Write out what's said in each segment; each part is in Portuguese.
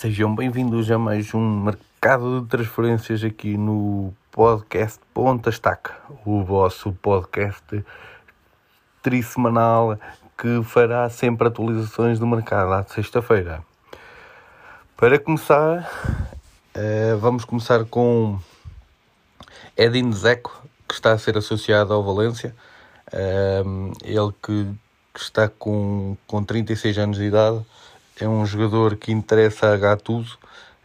Sejam bem-vindos a mais um mercado de transferências aqui no podcast Ponta Estaca, o vosso podcast trissemanal que fará sempre atualizações do mercado à sexta-feira. Para começar, eh, vamos começar com Edin Zeco, que está a ser associado ao Valência. Eh, ele que está com, com 36 anos de idade é um jogador que interessa a Gattuso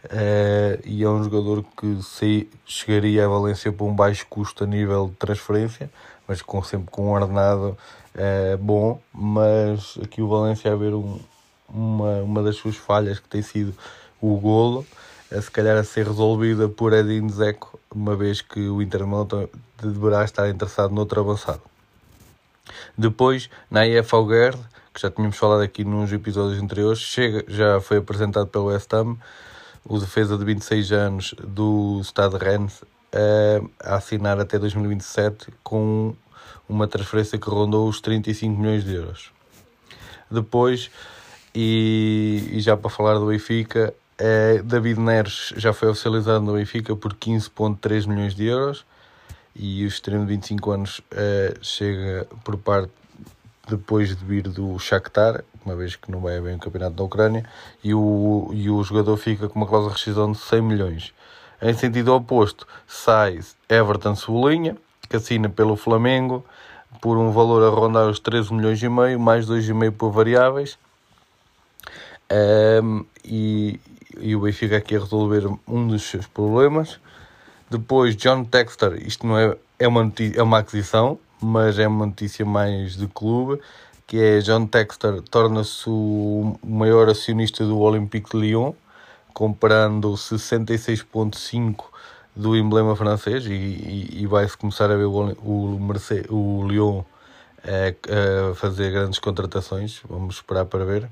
uh, e é um jogador que se, chegaria a Valência por um baixo custo a nível de transferência, mas com, sempre com um ordenado uh, bom. Mas aqui o Valência a ver um, uma, uma das suas falhas que tem sido o golo, uh, se calhar a ser resolvida por Edin Dzeko, uma vez que o Inter deverá estar interessado noutro avançado. Depois, na IF Alguerde, que já tínhamos falado aqui nos episódios anteriores, chega, já foi apresentado pelo West Ham, o defesa de 26 anos do Stade Rennes, a assinar até 2027 com uma transferência que rondou os 35 milhões de euros. Depois, e, e já para falar do Benfica, é, David Neres já foi oficializado no Benfica por 15,3 milhões de euros e o extremo de 25 anos é, chega por parte depois de vir do Shakhtar, uma vez que não vai haver um campeonato da Ucrânia, e o, e o jogador fica com uma cláusula de rescisão de 100 milhões. Em sentido oposto, sai Everton Cebolinha, que assina pelo Flamengo, por um valor a rondar os 13 milhões e meio, mais 2,5 por variáveis. Um, e, e o Benfica aqui a resolver um dos seus problemas. Depois, John Texter, isto não é, é, uma, notícia, é uma aquisição, mas é uma notícia mais de clube, que é John Texter torna-se o maior acionista do Olympique de Lyon, comprando 66,5% do emblema francês e, e, e vai-se começar a ver o, o, Mercedes, o Lyon a, a fazer grandes contratações, vamos esperar para ver.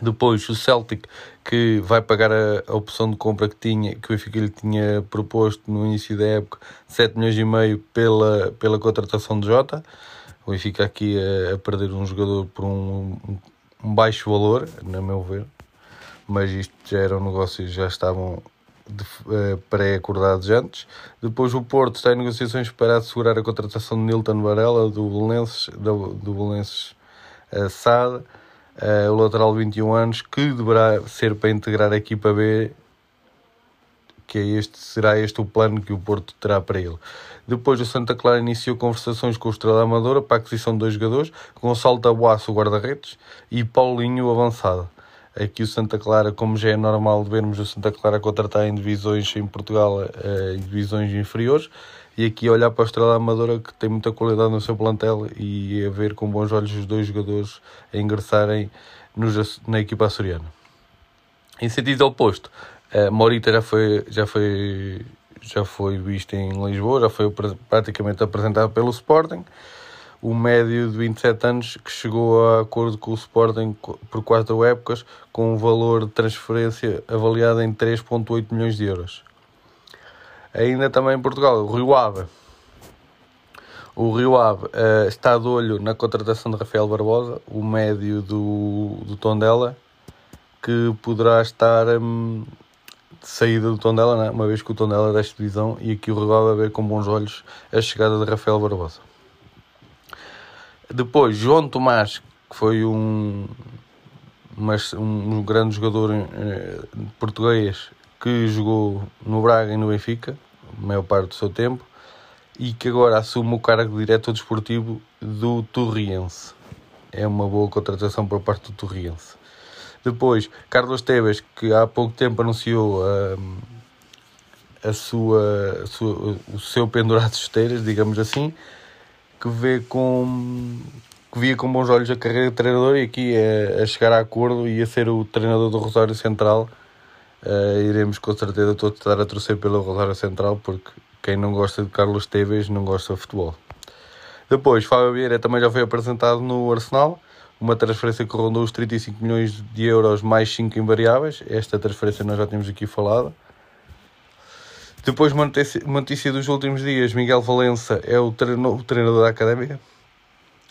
Depois o Celtic que vai pagar a, a, opção de compra que tinha, que o Benfica lhe tinha proposto no início da época, 7 milhões e meio pela, pela contratação de Jota. O Benfica aqui a, a perder um jogador por um, um, baixo valor, na meu ver. Mas isto já era um negócio já estavam uh, pré-acordados antes. Depois o Porto está em negociações para assegurar a contratação de Nilton Varela do Belenenses, do, do Belenenses uh, SAD uh, o lateral de 21 anos, que deverá ser para integrar a equipa B, que é este, será este o plano que o Porto terá para ele. Depois o Santa Clara iniciou conversações com o Estrela Amadora para a aquisição de dois jogadores, Gonçalo o guarda-redes, e Paulinho, avançado. Aqui o Santa Clara, como já é normal vermos o Santa Clara contratar em divisões em Portugal, eh, em divisões inferiores, e aqui olhar para a Estrela Amadora que tem muita qualidade no seu plantel e a ver com bons olhos os dois jogadores a ingressarem nos, na equipa açoriana. Em sentido oposto, a Morita já foi, já foi, já foi visto em Lisboa, já foi praticamente apresentado pelo Sporting. O médio de 27 anos que chegou a acordo com o Sporting por quatro épocas com um valor de transferência avaliado em 3,8 milhões de euros. Ainda também em Portugal, o Rio Ave. O Rio Ave uh, está de olho na contratação de Rafael Barbosa, o médio do, do Tondela, que poderá estar um, de saída do Tondela, né? uma vez que o Tondela é desta divisão, e aqui o Rio Ave a ver com bons olhos a chegada de Rafael Barbosa. Depois, João Tomás, que foi um, mas um grande jogador eh, português que jogou no Braga e no Benfica, a maior parte do seu tempo, e que agora assume o cargo de diretor desportivo do Torriense. É uma boa contratação por parte do Torriense. Depois, Carlos Tevez, que há pouco tempo anunciou a, hum, a, sua, a sua, o seu pendurado de esteiras, digamos assim, que vê com que via com bons olhos a carreira de treinador e aqui a chegar a acordo e a ser o treinador do Rosário Central Uh, iremos com certeza todos estar a torcer pela Rosário Central, porque quem não gosta de Carlos Teves não gosta de futebol. Depois, Fábio Vieira também já foi apresentado no Arsenal, uma transferência que rondou os 35 milhões de euros mais 5 invariáveis. Esta transferência nós já temos aqui falado. Depois, uma notícia, notícia dos últimos dias: Miguel Valença é o, treino, o treinador da académica.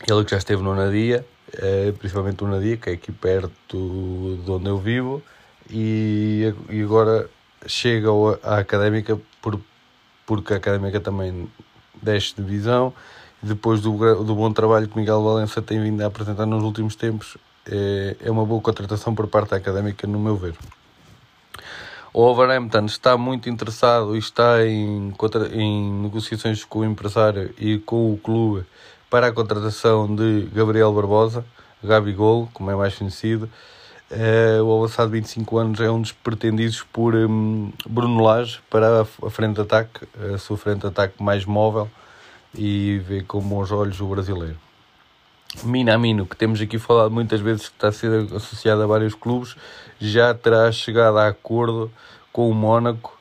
Ele que já esteve no Nadia, eh, principalmente no Nadia, que é aqui perto de onde eu vivo e, e agora chega à Académica por, porque a Académica também desce de divisão depois do, do bom trabalho que Miguel Valença tem vindo a apresentar nos últimos tempos é, é uma boa contratação por parte da Académica no meu ver. O Overhampton está muito interessado e está em, em negociações com o empresário e com o clube para a contratação de Gabriel Barbosa, Gabigol, como é mais conhecido. Uh, o avançado de 25 anos é um dos pretendidos por um, Bruno Lage para a frente de ataque, a sua frente de ataque mais móvel e vê com bons olhos o brasileiro. Minamino, que temos aqui falado muitas vezes que está a ser associado a vários clubes, já terá chegado a acordo com o Mónaco,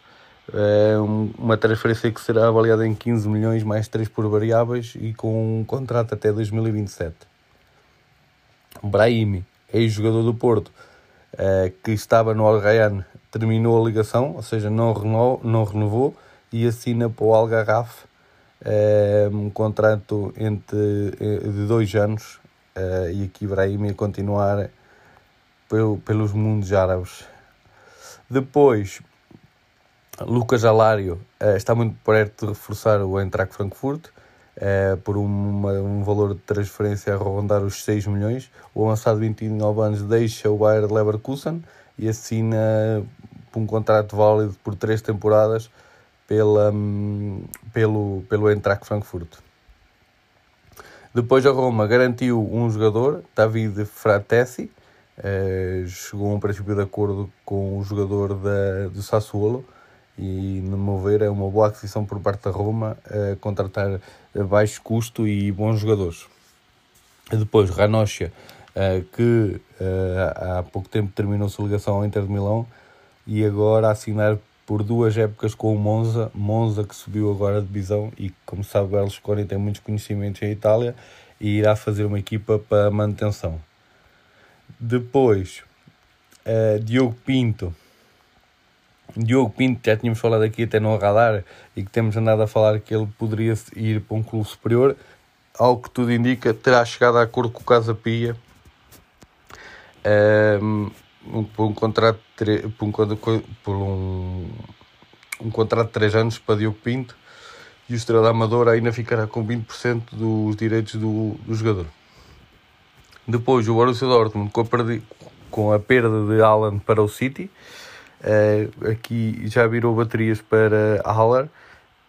é uma transferência que será avaliada em 15 milhões mais 3 por variáveis e com um contrato até 2027. Brahimi, ex-jogador do Porto, é, que estava no Algaian, terminou a ligação, ou seja, não renovou, não renovou e assina para o Algarraf é um contrato entre, eh, de dois anos e aqui Ibrahim ia continuar pelo, pelos mundos árabes. Depois, Lucas Alário está muito perto de reforçar o Eintracht Frankfurt uh, por uma, um valor de transferência a rondar os 6 milhões. O avançado de 29 anos deixa o Bayer Leverkusen e assina um contrato válido por três temporadas pela, pelo, pelo Eintracht Frankfurt. Depois a Roma garantiu um jogador, David Fratesi, eh, chegou a um princípio de acordo com o jogador da, do Sassuolo e, no meu ver, é uma boa aquisição por parte da Roma eh, contratar a baixo custo e bons jogadores. Depois, Ranocchia, eh, que eh, há pouco tempo terminou sua ligação ao Inter de Milão e agora assinar por duas épocas com o Monza, Monza que subiu agora a divisão e como sabe Berlusconi tem muitos conhecimentos em Itália e irá fazer uma equipa para manutenção. Depois, uh, Diogo Pinto. Diogo Pinto, já tínhamos falado aqui até no radar e que temos andado a falar que ele poderia ir para um clube superior. Algo que tudo indica, terá chegado a acordo com o Casa Pia. Um, por um contrato por um, por um, um contrato de 3 anos para Diogo Pinto e o Estrela Amadora ainda ficará com 20% dos direitos do, do jogador. Depois o Borussia Dortmund com a, perdi, com a perda de Alan para o City, uh, aqui já virou baterias para Haller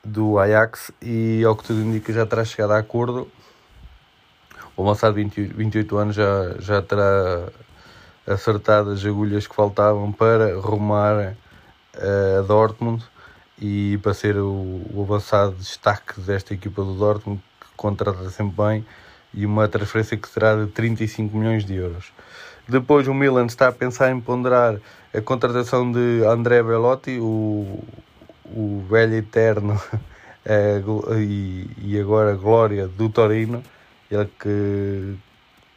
do Ajax e ao que tudo indica já terá chegado a acordo. O de 28 anos já, já terá acertado as agulhas que faltavam para rumar eh, a Dortmund e para ser o, o avançado destaque desta equipa do Dortmund, que contrata sempre bem, e uma transferência que será de 35 milhões de euros. Depois o Milan está a pensar em ponderar a contratação de André Belotti, o, o velho eterno é, e, e agora glória do Torino, ele que,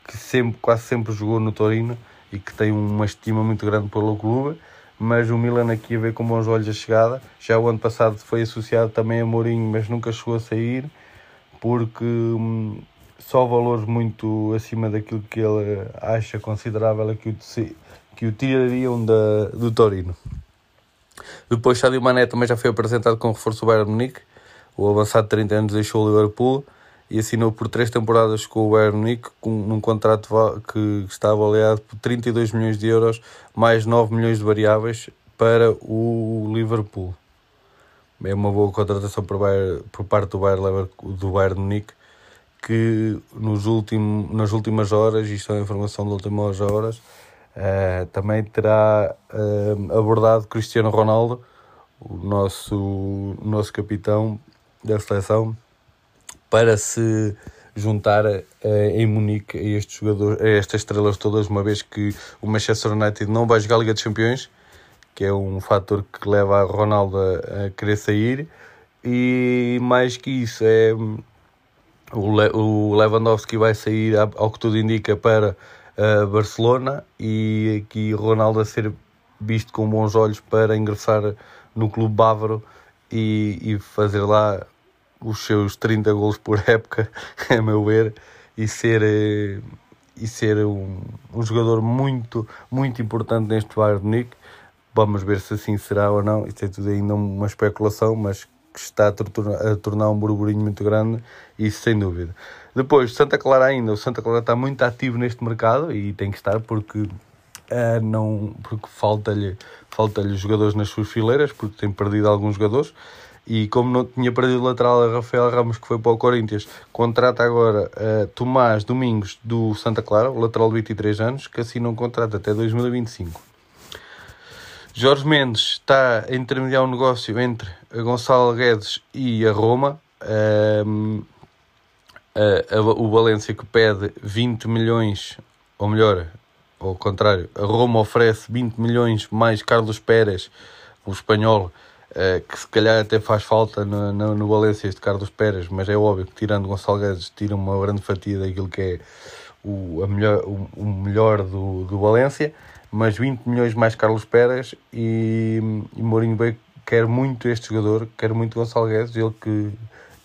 que sempre, quase sempre jogou no Torino e que tem uma estima muito grande pelo clube, mas o Milan aqui a ver com bons olhos a chegada. Já o ano passado foi associado também a Mourinho, mas nunca chegou a sair, porque hum, só valores muito acima daquilo que ele acha considerável que o, que o tirariam da, do Torino. Depois Sadio Mané também já foi apresentado com reforço do Bayern Munique. O avançado de 30 anos deixou o Liverpool e assinou por três temporadas com o Bayern Munique num contrato que está avaliado por 32 milhões de euros mais 9 milhões de variáveis para o Liverpool. É uma boa contratação por, Bayern, por parte do Bayern, do Bayern Munique que nos último, nas últimas horas, isto é informação das últimas horas, uh, também terá uh, abordado Cristiano Ronaldo, o nosso, nosso capitão da seleção, para se juntar uh, em Munique a estes jogadores, a estas estrelas todas, uma vez que o Manchester United não vai jogar a Liga dos Campeões, que é um fator que leva a Ronaldo a, a querer sair, e mais que isso, é o, Le, o Lewandowski vai sair, ao que tudo indica, para uh, Barcelona, e aqui Ronaldo a ser visto com bons olhos para ingressar no clube bávaro e, e fazer lá os seus 30 gols por época, a meu ver, e ser, eh, e ser um, um jogador muito, muito importante neste Bayern de Munique. Vamos ver se assim será ou não. Isto é tudo ainda uma especulação, mas que está a, tornar, um burburinho muito grande, isso sem dúvida. Depois, Santa Clara ainda, o Santa Clara está muito ativo neste mercado e tem que estar porque, uh, não, porque falta-lhe falta jogadores nas suas fileiras, porque tem perdido alguns jogadores. E como não tinha perdido o lateral a Rafael Ramos, que foi para o Corinthians, contrata agora uh, Tomás Domingos do Santa Clara, o lateral de 23 anos, que assina um contrato até 2025. Jorge Mendes está a intermediar um negócio entre a Gonçalo Guedes e a Roma. Um, a, a, o Valência que pede 20 milhões, ou melhor, ao contrário, a Roma oferece 20 milhões mais Carlos Pérez, o espanhol, uh, que se calhar até faz falta no, no, no Valência este Carlos Pérez, mas é óbvio que tirando Gonçalo Guedes tira uma grande fatia daquilo que é o, melhor, o, o melhor do, do Valência mas 20 milhões mais Carlos Pérez e, e Mourinho bem quer muito este jogador, quer muito Gonçalo Guedes, ele que,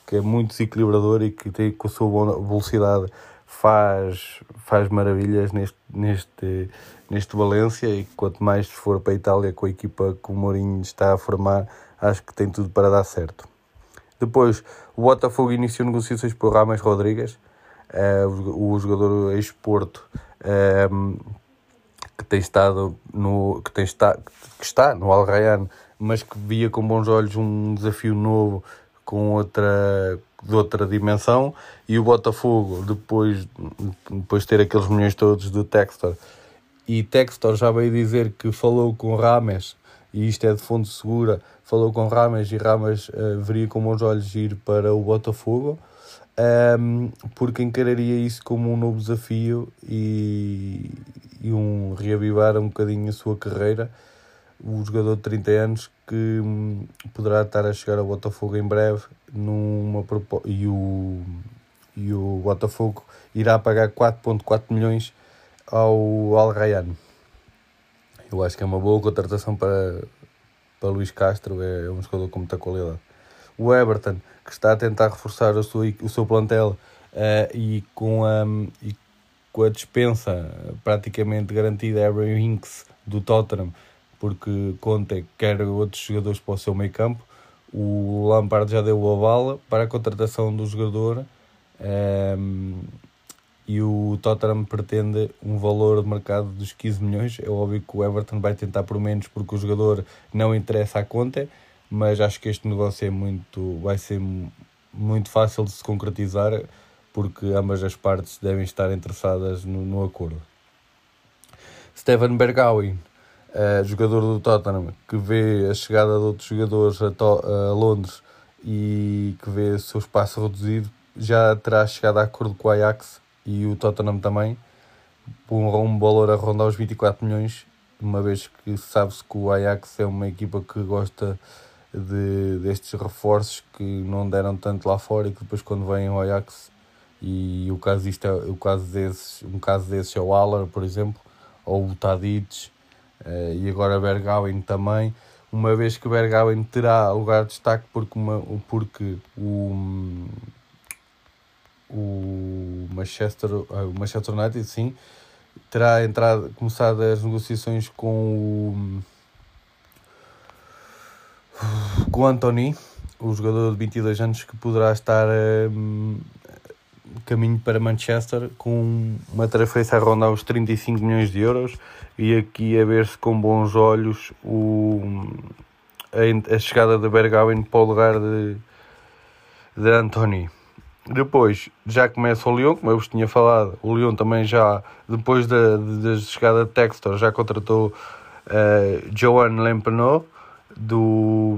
que é muito desequilibrador e que tem com a sua velocidade faz, faz maravilhas neste, neste, neste Valência e quanto mais for para a Itália com a equipa que o Mourinho está a formar, acho que tem tudo para dar certo. Depois, o Botafogo iniciou negociações por Rames Rodrigues, uh, o, o, jogador ex-Porto, uh, que tem estado no que tem está que está no Al Rayyan, mas que via com bons olhos um desafio novo com outra de outra dimensão e o Botafogo depois depois de ter aqueles milhões todos do Textor. E Textor já veio dizer que falou com Rames e isto é de fonte segura falou com Rames e Rames uh, veria com bons olhos ir para o Botafogo um, porque encararia isso como um novo desafio e, e, um reavivar um bocadinho a sua carreira. O jogador de 30 anos que hum, poderá estar a chegar ao Botafogo em breve numa e o, e o Botafogo irá pagar 4.4 milhões ao Al Rayyan. Eu acho que é uma boa contratação para, para Luís Castro, é, é um jogador com muita qualidade. O Everton que está a tentar reforçar o seu, o seu plantel uh, e, com a, e com a dispensa praticamente garantida Aaron Hinks do Tottenham, porque Conte quer outros jogadores para o seu meio campo. O Lampard já deu a bala para a contratação do jogador um, ehm, e o Tottenham pretende um valor de mercado dos 15 milhões. É óbvio que o Everton vai tentar por menos porque o jogador não interessa à conta mas acho que este negócio é muito, vai ser muito fácil de se concretizar porque ambas as partes devem estar interessadas no, no acordo. Steven Bergwijn, uh, jogador do Tottenham, que vê a chegada de outros jogadores a, to a Londres e que vê o seu espaço reduzido, já terá chegado a acordo com o Ajax e o Tottenham também, por um valor a rondar os 24 milhões, uma vez que sabe-se que o Ajax é uma equipa que gosta de, destes reforços que não deram tanto lá fora e que depois quando vêm ao Ajax e o caso disto é, o caso desses, um caso desses é o Aller, por exemplo, ou o Tadic uh, e agora Berghain também, uma vez que Berghain terá lugar de destaque porque, uma, porque o, o Manchester, eh, o Manchester United sim terá entrado, começado as negociações com o Anthony, o jogador de 22 anos que poderá estar um, caminho para Manchester com uma transferência a rondar os 35 milhões de euros e aqui a ver-se com bons olhos o, a, a chegada de Berghain para o lugar de, de Anthony. Depois já começa o Lyon, como eu vos tinha falado, o Lyon também já, depois da, da chegada de Textor, já contratou uh, Joan Lempenot, do,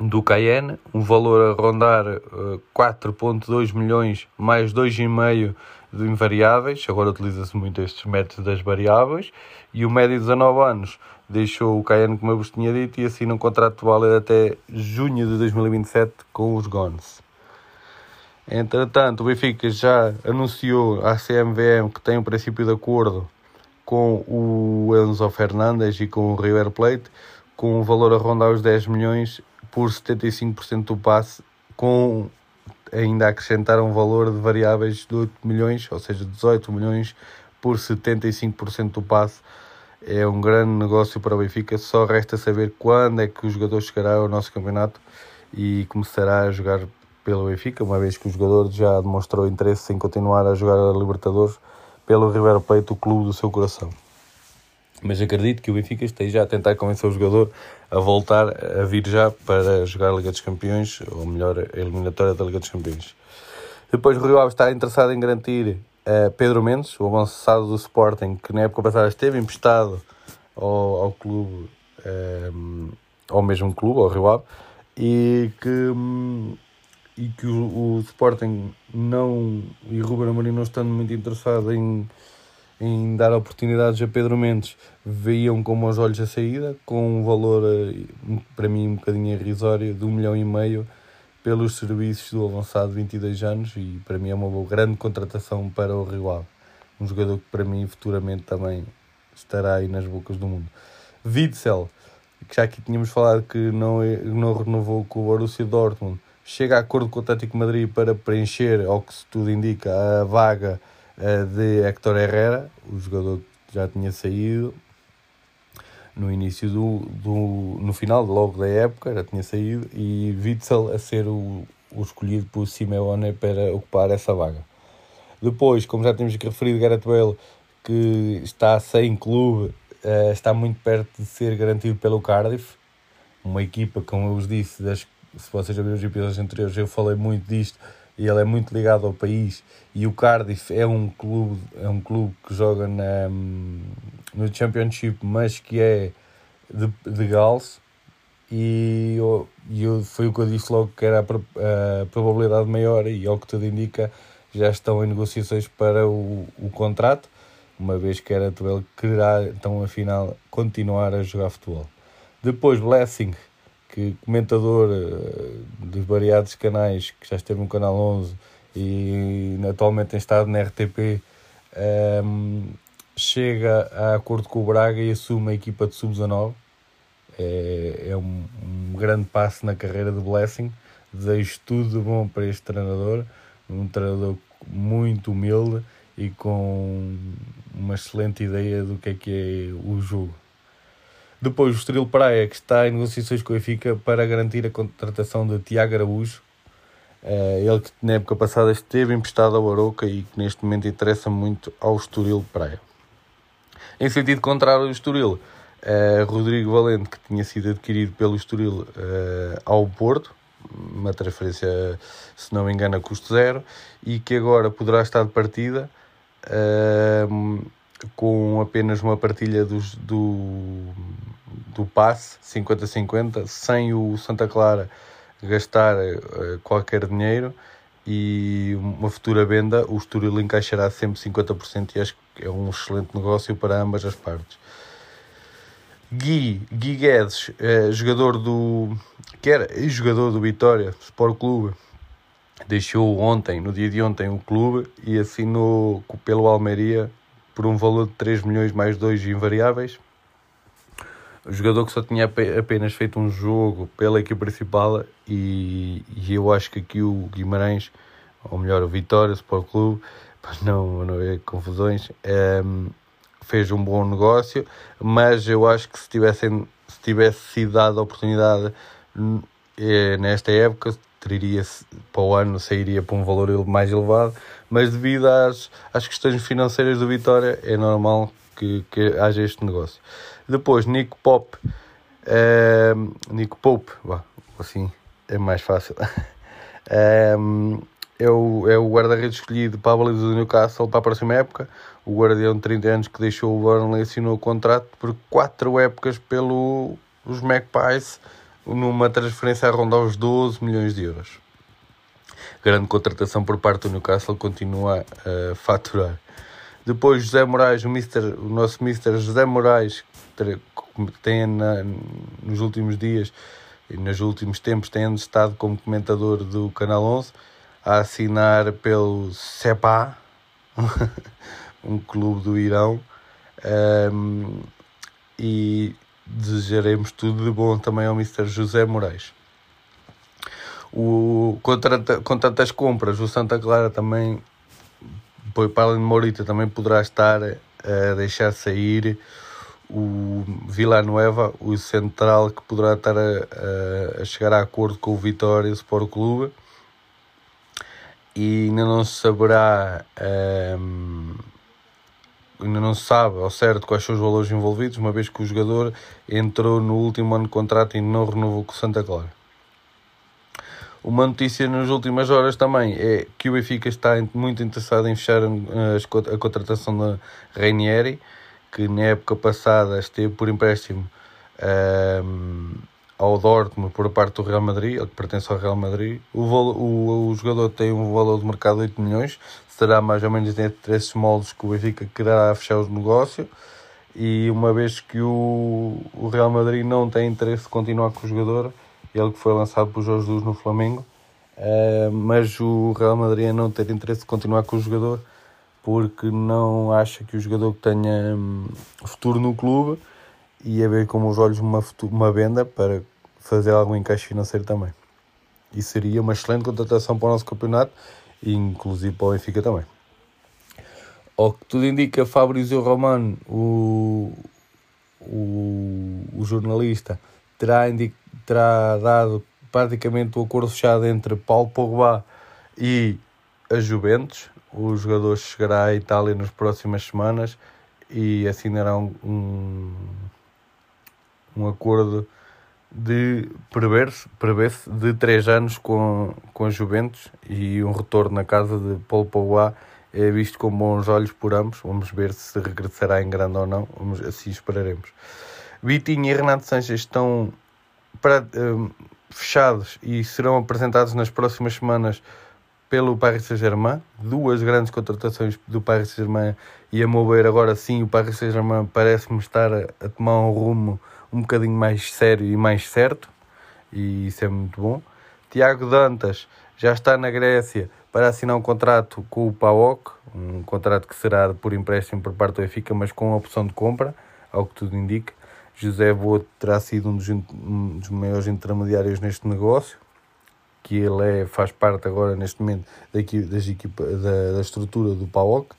do Cayenne, um valor a rondar uh, eh, 4.2 milhões mais 2,5 de invariáveis, agora utiliza-se muito estes métodos das variáveis, e o médio de 19 anos deixou o Cayenne, como eu vos tinha dito, e assina um contrato válido até junho de 2027 com os Gones. Entretanto, o Benfica já anunciou à CMVM que tem um princípio de acordo com o Enzo Fernandes e com o River Plate, com o valor a rondar os 10 milhões por 75% do passe, com ainda acrescentar um valor de variáveis de 8 milhões, ou seja, 18 milhões por 75% do passe. é um grande negócio para o Benfica. Só resta saber quando é que o jogador chegará ao nosso campeonato e começará a jogar pelo Benfica, uma vez que o jogador já demonstrou interesse em continuar a jogar a Libertadores pelo River Plate, o clube do seu coração. Mas acredito que o Benfica esteja a tentar convencer o jogador a voltar a vir já para jogar a Liga dos Campeões, ou melhor, a eliminatória da Liga dos Campeões. Depois o Rio Ave está interessado em garantir uh, Pedro Mendes, o avançado do Sporting, que na época passada esteve emprestado ao, ao clube, um, eh, ao mesmo clube, ao Rio Ave, e que, um, e que o, o, Sporting não, e Ruben Amorim não estando muito interessado em, em dar oportunidades a Pedro Mendes, veiam como os olhos a saída, com um valor, eh, para mim, um bocadinho irrisório, de um milhão e meio, pelos serviços do avançado de 22 anos e para mim é uma grande contratação para o Rio Ave. Um jogador que para mim futuramente também estará aí nas bocas do mundo. Witzel, que já aqui tínhamos falado que não, é, não renovou com o Borussia Dortmund, chega a acordo com o Atlético Madrid para preencher, ao que tudo indica, a vaga eh, de Héctor Herrera, o jogador que já tinha saído no início do, do no final logo da época já tinha saído. E Witzel a ser o, o escolhido por Simeone para ocupar essa vaga. Depois como já temos referido Gareth Bale que está sem clube uh, está muito perto de ser garantido pelo Cardiff. Uma equipa como eu vos disse das, se vocês já viram os episódios anteriores eu falei muito disto e ele é muito ligado ao país. E o Cardiff é um clube é um clube que joga na, no Championship mas que é de, de Gales. E, eu, eu, foi o que eu disse logo que era a, a, probabilidade maior e ao que tudo indica já estão em negociações para o, o contrato uma vez que era ele quererá então afinal continuar a jogar futebol. Depois Blessing que comentador eh, de variados canais, que já esteve no Canal 11 e atualmente tem estado na RTP, um, ehm, chega a acordo com o Braga e assume a equipa de sub-19. É, é um, um, grande passo na carreira de Blessing. Desejo tudo de bom para este treinador, um treinador muito humilde e com uma excelente ideia do que é que é o jogo. Depois o Estoril Praia, que está em negociações com a Benfica para garantir a contratação de Tiago Araújo. Uh, ele que na época passada esteve emprestado ao Aroca e que neste momento interessa muito ao Estoril Praia. Em sentido contrário do Estoril, uh, Rodrigo Valente, que tinha sido adquirido pelo Estoril uh, ao Porto, uma transferência, se não me engano, a custo zero, e que agora poderá estar de partida. Com apenas uma partilha dos, do, do passe 50-50, sem o Santa Clara gastar uh, qualquer dinheiro e uma futura venda, o Estoril encaixará sempre 50% e acho que é um excelente negócio para ambas as partes. Gui, Gui Guedes, uh, jogador do que era jogador do Vitória Sport Clube, deixou ontem, no dia de ontem, o clube e assinou pelo Almeria por um valor de 3 milhões mais 2 invariáveis. O jogador que só tinha apenas feito um jogo pela equipe principal e, e eu acho que aqui o Guimarães, ou melhor, o Vitória Sport Clube, para não, não haver confusões, um, ehm, fez um bom negócio, mas eu acho que se, tivessem, se tivesse sido dada a oportunidade eh, nesta época, teria para o ano sairia para um valor mais elevado, mas devido às, às questões financeiras do Vitória é normal que, que haja este negócio. Depois, Nico Pop, é, Nico Pope, assim é mais fácil, é, é o, é o guarda-redes escolhido para a baliza do Newcastle para a próxima época. O guardião de 30 anos que deixou o Burnley assinou o contrato por 4 épocas pelos Magpies numa transferência a rondar os 12 milhões de euros. Grande contratação por parte do Newcastle, continua a faturar. Depois José Moraes, o, Mister, o nosso Mister José Moraes, que tem na, nos últimos dias e nos últimos tempos tem estado como comentador do Canal 11 a assinar pelo SEPA, um clube do Irão, um, e desejaremos tudo de bom também ao Mr. José Moraes. O, com, tanta, com tantas compras, o Santa Clara também, para além de Morita, também poderá estar a deixar sair o Villanueva, o central que poderá estar a, a, chegar a acordo com o Vitória Sport Clube e ainda não se saberá um, ainda não se sabe ao certo quais são os valores envolvidos, uma vez que o jogador entrou no último ano de contrato e não renovou com o Santa Clara. Uma notícia nas últimas horas também é que o Benfica está muito interessado em fechar a contratação da Reinieri, que na época passada esteve por empréstimo um, ao Dortmund por parte do Real Madrid, ele que pertence ao Real Madrid. O, o, o jogador tem um valor de mercado de 8 milhões, será mais ou menos entre esses moldes que o Benfica quererá fechar o negócio. E uma vez que o, o Real Madrid não tem interesse de continuar com o jogador, ele que foi lançado por Jorge Jesus no Flamengo, uh, mas o Real Madrid não ter interesse de continuar com o jogador porque não acha que o jogador tenha um, futuro no clube e a ver como os olhos uma, uma venda para fazer algum encaixe financeiro também. E seria uma excelente contratação para o nosso campeonato e inclusive para o Benfica também. Ao que tudo indica, Fabrizio Romano, o, o, o jornalista, terá, terá dado praticamente o acordo fechado entre Paulo Pogba e a Juventus. O jogador chegará à Itália nas próximas semanas e assinará um, um, um acordo de prever-se prever de 3 anos com, com a Juventus e um retorno na casa de Paulo Pogba é visto com bons olhos por ambos. Vamos ver se regressará em grande ou não. Vamos, assim esperaremos. Vitinho e Renato Sanches estão para, um, fechados e serão apresentados nas próximas semanas pelo Paris Saint-Germain. Duas grandes contratações do Paris Saint-Germain e a meu ver agora sim o Paris Saint-Germain parece-me estar a, a tomar um rumo um bocadinho mais sério e mais certo, e isso é muito bom. Tiago Dantas já está na Grécia para assinar um contrato com o PAOK, um contrato que será por empréstimo por parte do Benfica, mas com opção de compra, ao que tudo indica. José Boa terá sido um dos, um dos maiores intermediários neste negócio, que ele é, faz parte agora neste momento da, das equipa, da, da estrutura do PAOK.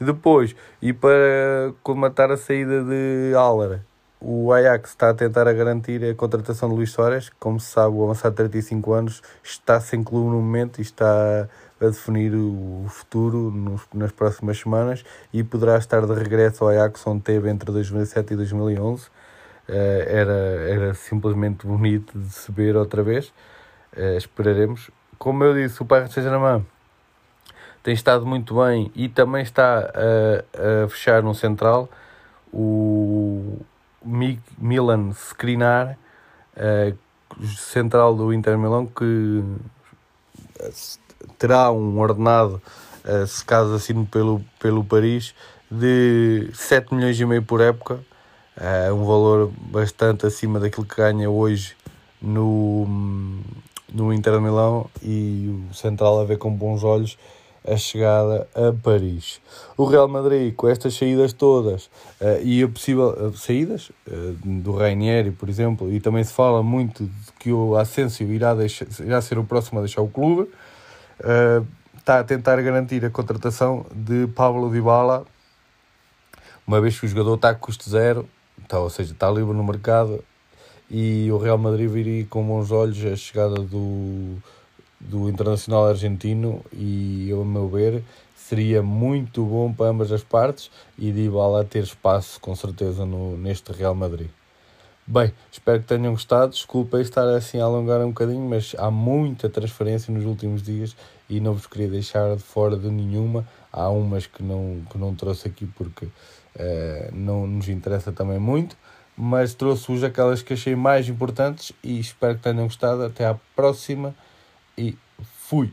Depois, e para comatar a saída de Alara, o Ajax está a tentar a garantir a contratação de Luís Soares. Como se sabe, o avançado de 35 anos está sem clube no momento e está a definir o futuro nos, nas próximas semanas e poderá estar de regresso ao Ajax, onde teve entre 2007 e 2011. Uh, eh, era, era simplesmente bonito de se ver outra vez. Uh, esperaremos. Como eu disse, o Paris Saint-Germain tem estado muito bem e também está a, a fechar no central. O, Milan Skriniar, uh, central do Inter Milão, que eh, terá um ordenado, uh, se caso assine pelo, pelo Paris, de 7 milhões e meio por época, um valor bastante acima daquilo que ganha hoje no, no Inter Milão e o Central a ver com bons olhos a chegada a Paris. O Real Madrid, com estas saídas todas uh, e a possível uh, saídas uh, do Rainieri, por exemplo, e também se fala muito de que o Asensio irá, deixar, irá ser o próximo a deixar o clube, está a tentar garantir a contratação de Pablo Dybala, uma vez que o jogador está a custo zero, está, ou seja, está livre no mercado, e o Real Madrid viria com bons olhos a chegada do do Internacional Argentino e, ao meu ver, seria muito bom para ambas as partes e Dybala ter espaço com certeza no, neste Real Madrid. Bem, espero que tenham gostado. Desculpa estar assim a alongar um bocadinho, mas há muita transferência nos últimos dias e não vos queria deixar de fora de nenhuma. Há umas que não, que não trouxe aqui porque uh, não nos interessa também muito, mas trouxe-vos aquelas que achei mais importantes e espero que tenham gostado. Até à próxima e fui.